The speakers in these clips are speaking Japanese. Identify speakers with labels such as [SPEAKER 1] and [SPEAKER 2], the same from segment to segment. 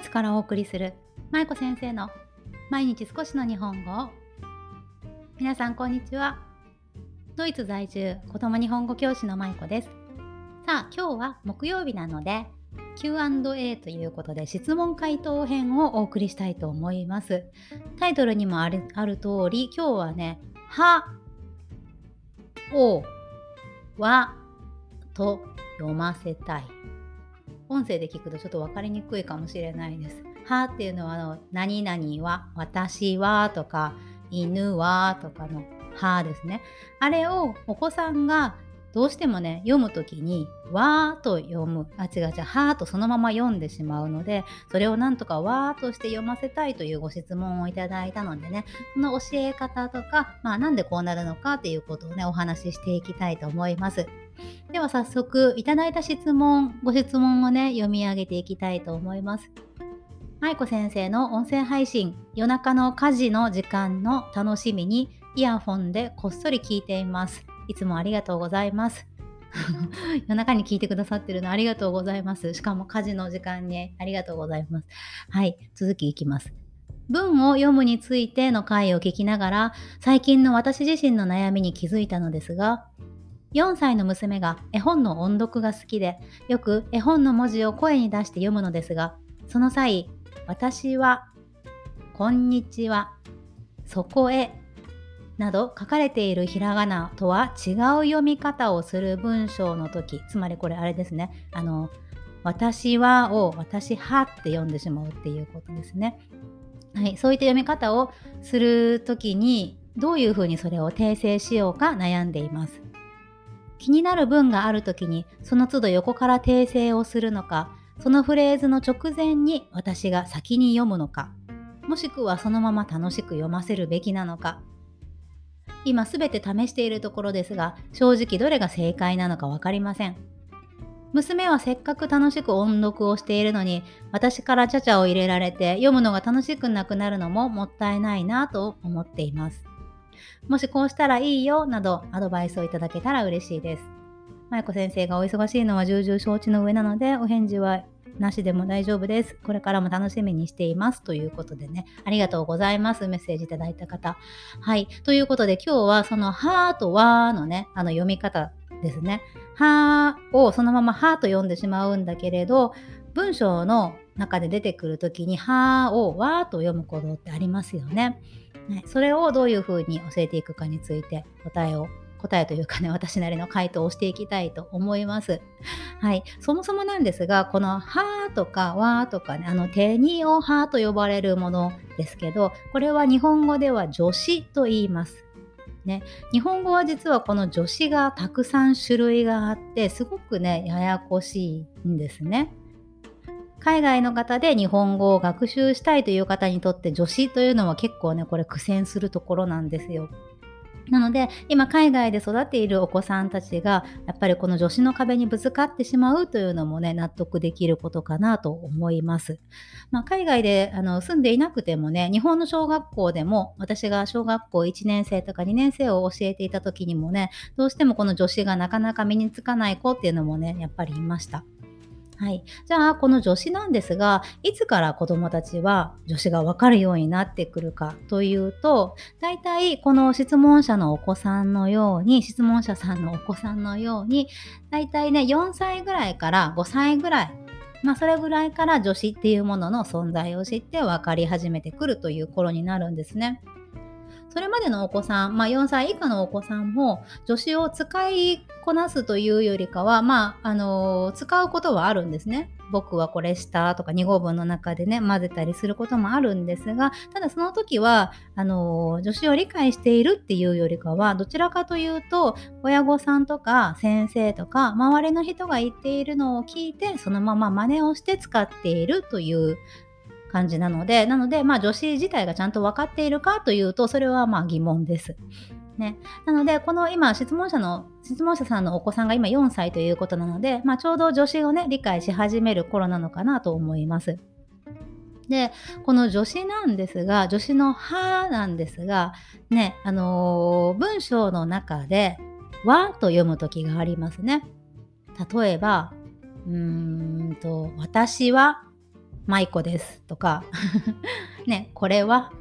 [SPEAKER 1] イツからお送りする？舞子先生の毎日少しの日本語。皆さんこんにちは。ドイツ在住子供日本語教師の舞子です。さあ今日は木曜日なので Q&A ということで質問回答編をお送りしたいと思います。タイトルにもあるある通り今日はね「は」「お」「わ」と読ませたい。音声で聞くとちょっと分かりにくいかもしれないです。はっていうのはあの何々は私はとか犬はとかのはですね。あれをお子さんがどうしてもね読む時に「わ」と読むあ違う違う「は」とそのまま読んでしまうのでそれをなんとか「わ」として読ませたいというご質問をいただいたのでねその教え方とか、まあ、なんでこうなるのかっていうことをねお話ししていきたいと思います。では早速いただいた質問ご質問をね読み上げていきたいと思います。舞子先生の音声配信夜中の家事の時間の楽しみにイヤホンでこっそり聞いています。いつもありがとうございます。夜中に聞いてくださってるのありがとうございます。しかも家事の時間にありがとうございます。はい続きいきます。文を読むについての回を聞きながら最近の私自身の悩みに気づいたのですが4歳の娘が絵本の音読が好きで、よく絵本の文字を声に出して読むのですが、その際、私は、こんにちは、そこへ、など書かれているひらがなとは違う読み方をする文章の時、つまりこれあれですね、あの、私はを私はって読んでしまうっていうことですね。はい、そういった読み方をする時にどういうふうにそれを訂正しようか悩んでいます。気になる文がある時にその都度横から訂正をするのかそのフレーズの直前に私が先に読むのかもしくはそのまま楽しく読ませるべきなのか。今すべて試しているところですが正直どれが正解なのか分かりません。娘はせっかく楽しく音読をしているのに私からちゃちゃを入れられて読むのが楽しくなくなるのももったいないなと思っています。もしこうしたらいいよなどアドバイスをいただけたら嬉しいです。舞子先生がお忙しいのは重々承知の上なのでお返事はなしでも大丈夫です。これからも楽しみにしています。ということでね、ありがとうございます。メッセージいただいた方。はい。ということで今日はそのはーとわーのね、あの読み方ですね。はーをそのままはーと読んでしまうんだけれど、文章の中で出てくる時にはーをわーと読むことってありますよね。ね、それをどういうふうに教えていくかについて答えを答えというかね 私なりの回答をしていきたいと思います。はい、そもそもなんですがこの「は」とか「わ」とかねあの手におはと呼ばれるものですけどこれは日本語では助詞と言います。ね、日本語は実はこの助詞がたくさん種類があってすごくねややこしいんですね。海外の方で日本語を学習したいという方にとって助詞というのは結構ねこれ苦戦するところなんですよ。なので今海外で育っているお子さんたちがやっぱりこの助詞の壁にぶつかってしまうというのもね納得できることかなと思います。まあ、海外であの住んでいなくてもね日本の小学校でも私が小学校1年生とか2年生を教えていた時にもねどうしてもこの助詞がなかなか身につかない子っていうのもねやっぱりいました。はい、じゃあこの助詞なんですがいつから子どもたちは助詞が分かるようになってくるかというと大体この質問者のお子さんのように質問者さんのお子さんのように大体ね4歳ぐらいから5歳ぐらいまあそれぐらいから助詞っていうものの存在を知って分かり始めてくるという頃になるんですね。それまでのお子さん、まあ、4歳以下のお子さんも助詞を使いこなすというよりかは、まあ、あのー、使うことはあるんですね。僕はこれしたとか2号文の中でね混ぜたりすることもあるんですがただその時はあの助詞を理解しているっていうよりかはどちらかというと親御さんとか先生とか周りの人が言っているのを聞いてそのまま真似をして使っているという感じなので、なので、まあ、女子自体がちゃんと分かっているかというと、それはまあ疑問です。ね、なので、この今、質問者の、質問者さんのお子さんが今4歳ということなので、まあ、ちょうど女子をね、理解し始める頃なのかなと思います。で、この助詞なんですが、助詞のはなんですが、ね、あのー、文章の中で、はと読む時がありますね。例えば、うーんと、私は舞子ですとか ね、これは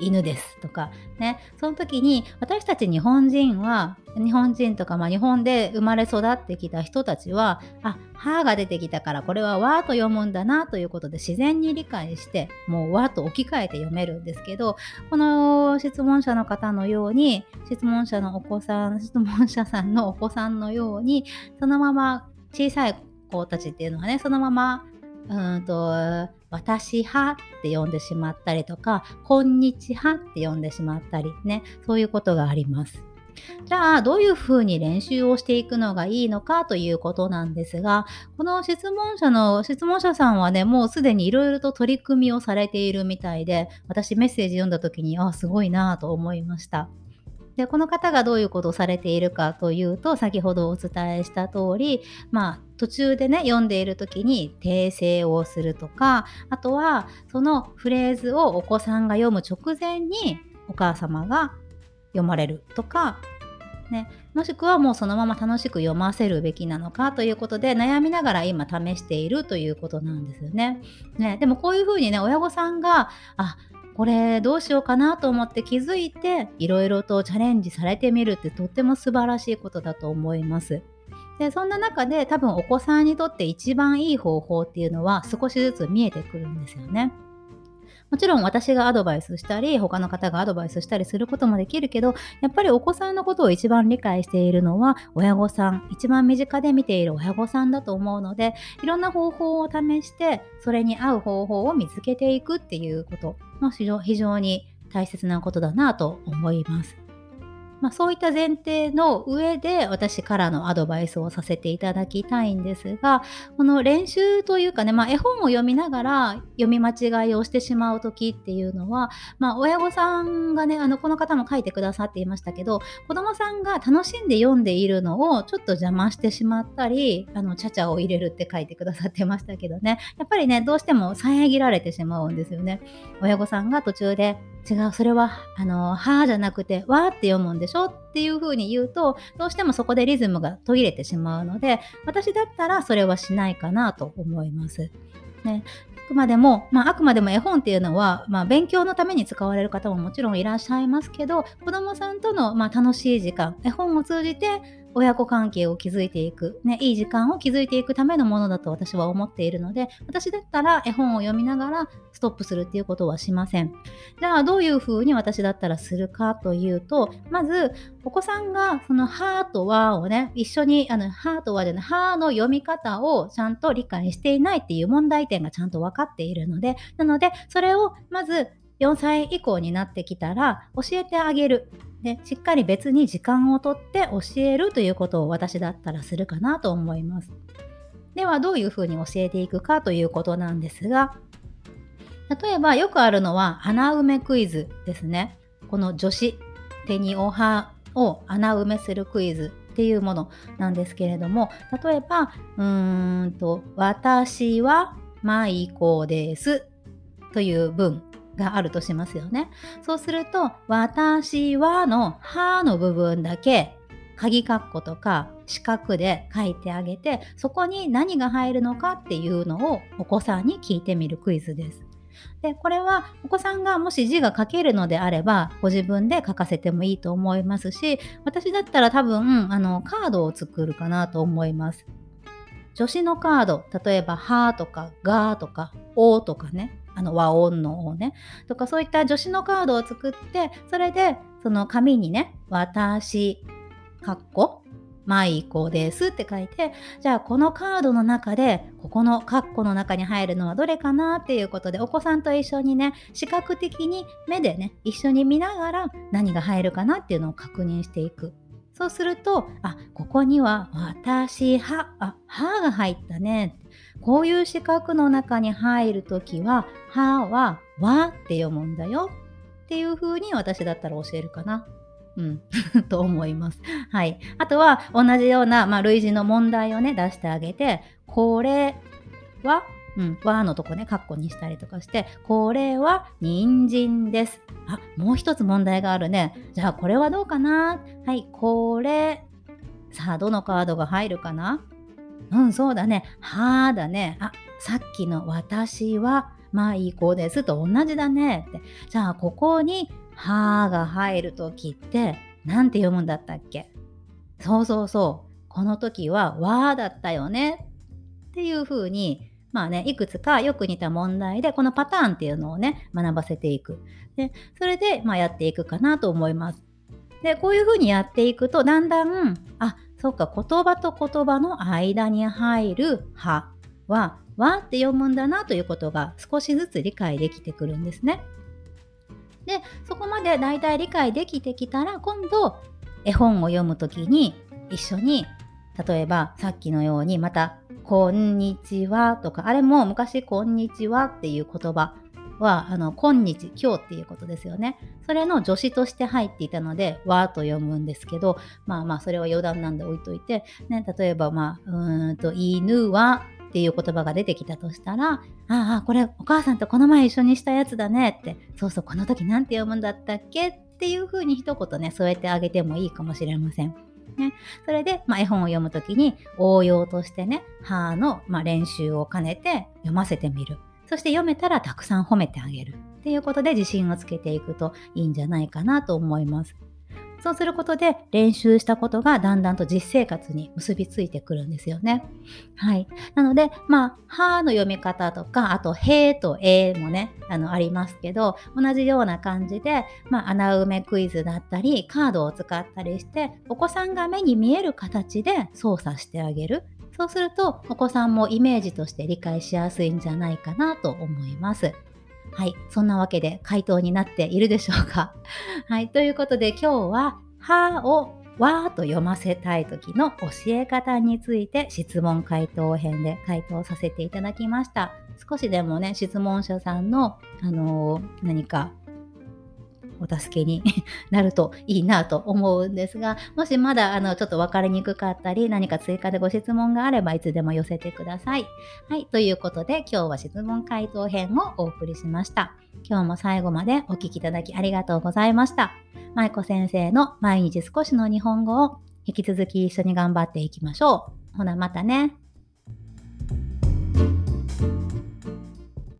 [SPEAKER 1] 犬ですとかねその時に私たち日本人は日本人とか、まあ、日本で生まれ育ってきた人たちはあ歯が出てきたからこれは和と読むんだなということで自然に理解してもう和と置き換えて読めるんですけどこの質問者の方のように質問者のお子さん質問者さんのお子さんのようにそのまま小さい子たちっていうのはねそのままうんと私派って呼んでしまったりとか、こんにちはって呼んでしまったりね、そういうことがあります。じゃあ、どういうふうに練習をしていくのがいいのかということなんですが、この質問者の、質問者さんはね、もうすでにいろいろと取り組みをされているみたいで、私メッセージ読んだ時に、あ、すごいなと思いました。でこの方がどういうことをされているかというと先ほどお伝えした通りまあ途中でね読んでいる時に訂正をするとかあとはそのフレーズをお子さんが読む直前にお母様が読まれるとかね、もしくはもうそのまま楽しく読ませるべきなのかということで悩みながら今試しているということなんですよね。ねでもこういうふうにね親御さんがあこれどうしようかなと思って気づいていろいろとチャレンジされてみるってとっても素晴らしいことだと思います。でそんな中で多分お子さんにとって一番いい方法っていうのは少しずつ見えてくるんですよね。もちろん私がアドバイスしたり、他の方がアドバイスしたりすることもできるけど、やっぱりお子さんのことを一番理解しているのは親御さん、一番身近で見ている親御さんだと思うので、いろんな方法を試して、それに合う方法を見つけていくっていうことも非常に大切なことだなと思います。まあ、そういった前提の上で私からのアドバイスをさせていただきたいんですがこの練習というかね、まあ、絵本を読みながら読み間違いをしてしまう時っていうのは、まあ、親御さんがねあのこの方も書いてくださっていましたけど子供さんが楽しんで読んでいるのをちょっと邪魔してしまったりあのちゃちゃを入れるって書いてくださってましたけどね。やっぱりねどうしても遮られてしまうんですよね。親御さんが途中で違うそれはあの「は」じゃなくて「わ」って読むんでしょっていう風に言うとどうしてもそこでリズムが途切れてしまうので私だったらそれはしないかなと思います。ね、あくまでも、まあ、あくまでも絵本っていうのは、まあ、勉強のために使われる方ももちろんいらっしゃいますけど子どもさんとの、まあ、楽しい時間絵本を通じて親子関係を築いていく、ね、いい時間を築いていくためのものだと私は思っているので、私だったら絵本を読みながらストップするっていうことはしません。じゃあ、どういうふうに私だったらするかというと、まず、お子さんがそのハーとワをね、一緒に、あの、ハーとワでね、ハーの読み方をちゃんと理解していないっていう問題点がちゃんと分かっているので、なので、それをまず4歳以降になってきたら教えてあげる。でしっかり別に時間をとって教えるということを私だったらするかなと思います。ではどういうふうに教えていくかということなんですが例えばよくあるのは穴埋めクイズですね。この女子手におはを穴埋めするクイズっていうものなんですけれども例えばうーんと「私はマイコです」という文があるとしますよね。そうすると、私はのはの部分だけ、鍵括弧とか四角で書いてあげて、そこに何が入るのかっていうのをお子さんに聞いてみるクイズです。で、これはお子さんがもし字が書けるのであれば、ご自分で書かせてもいいと思いますし、私だったら多分、あの、カードを作るかなと思います。助詞のカード、例えば、はとか、がとか、おとかね、あの和音のをね。とかそういった助詞のカードを作ってそれでその紙にね「私」かっこマイコですって書いてじゃあこのカードの中でここのカッコの中に入るのはどれかなっていうことでお子さんと一緒にね視覚的に目でね一緒に見ながら何が入るかなっていうのを確認していく。そうするとあここには私はあはが入ったね。こういう四角の中に入るときは、はは、わって読むんだよっていう風に私だったら教えるかな。うん、と思います。はい。あとは、同じような、まあ、類似の問題をね、出してあげて、これは、うん、和のとこね、カッコにしたりとかして、これは人参です。あ、もう一つ問題があるね。じゃあ、これはどうかな？はい、これ。さあ、どのカードが入るかな？うんそうだね。はーだね。あさっきの私はまあいい子ですと同じだね。って。じゃあここにはーが入る時って何て読むんだったっけ？そうそうそう。この時はわーだったよね。っていう風にまあね、いくつかよく似た問題で、このパターンっていうのをね、学ばせていく。で、それで、まあ、やっていくかなと思います。で、こういう風にやっていくと、だんだん、あ、そっか、言葉と言葉の間に入るはは、わって読むんだなということが少しずつ理解できてくるんですね。で、そこまでだいたい理解できてきたら、今度、絵本を読むときに一緒に例えばさっきのようにまた「こんにちは」とかあれも昔「こんにちは」っていう言葉はあの今日今日っていうことですよねそれの助詞として入っていたので「わ」と読むんですけどまあまあそれは余談なんで置いといて、ね、例えばまあうんと「犬は」っていう言葉が出てきたとしたら「ああこれお母さんとこの前一緒にしたやつだね」って「そうそうこの時何て読むんだったっけ?」っていうふうに一言ね添えてあげてもいいかもしれません。ね、それで、まあ、絵本を読む時に応用としてね「は」の、まあ、練習を兼ねて読ませてみるそして読めたらたくさん褒めてあげるっていうことで自信をつけていくといいんじゃないかなと思います。そうすることで練習したことがだんだんと実生活に結びついてくるんですよね。はい。なので、まあ、はの読み方とか、あと、へとえもね、あの、ありますけど、同じような感じで、まあ、穴埋めクイズだったり、カードを使ったりして、お子さんが目に見える形で操作してあげる。そうすると、お子さんもイメージとして理解しやすいんじゃないかなと思います。はい。そんなわけで回答になっているでしょうか。はい。ということで今日は、はをわーと読ませたい時の教え方について質問回答編で回答させていただきました。少しでもね、質問者さんの、あのー、何かお助けに なるといいなと思うんですが、もしまだあのちょっと分かりにくかったり、何か追加でご質問があればいつでも寄せてください。はい、ということで今日は質問回答編をお送りしました。今日も最後までお聴きいただきありがとうございました。舞子先生の毎日少しの日本語を引き続き一緒に頑張っていきましょう。ほなまたね。